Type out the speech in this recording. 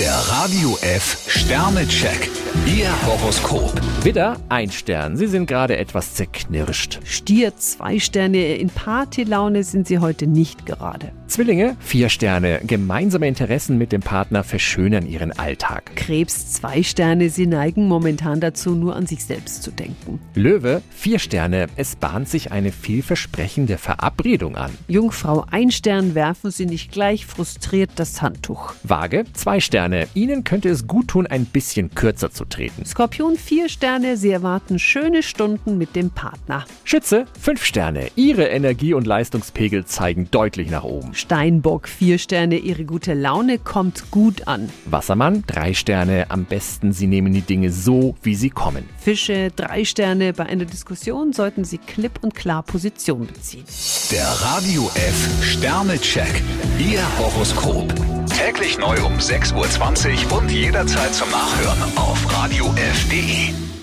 Der Radio F Sternecheck. Ihr Horoskop. Widder, ein Stern. Sie sind gerade etwas zerknirscht. Stier, zwei Sterne. In Partylaune sind Sie heute nicht gerade. Zwillinge, vier Sterne. Gemeinsame Interessen mit dem Partner verschönern Ihren Alltag. Krebs, zwei Sterne. Sie neigen momentan dazu, nur an sich selbst zu denken. Löwe, vier Sterne. Es bahnt sich eine vielversprechende Verabredung an. Jungfrau, ein Stern. Werfen Sie nicht gleich frustriert das Handtuch. Waage, zwei Sterne. Ihnen könnte es gut tun, ein bisschen kürzer zu treten. Skorpion, vier Sterne. Sie erwarten schöne Stunden mit dem Partner. Schütze, fünf Sterne. Ihre Energie- und Leistungspegel zeigen deutlich nach oben. Steinbock, vier Sterne. Ihre gute Laune kommt gut an. Wassermann, drei Sterne. Am besten, Sie nehmen die Dinge so, wie sie kommen. Fische, drei Sterne. Bei einer Diskussion sollten Sie klipp und klar Position beziehen. Der Radio F Sternecheck. Ihr Horoskop. Täglich neu um 6.20 Uhr und jederzeit zum Nachhören auf radiof.de.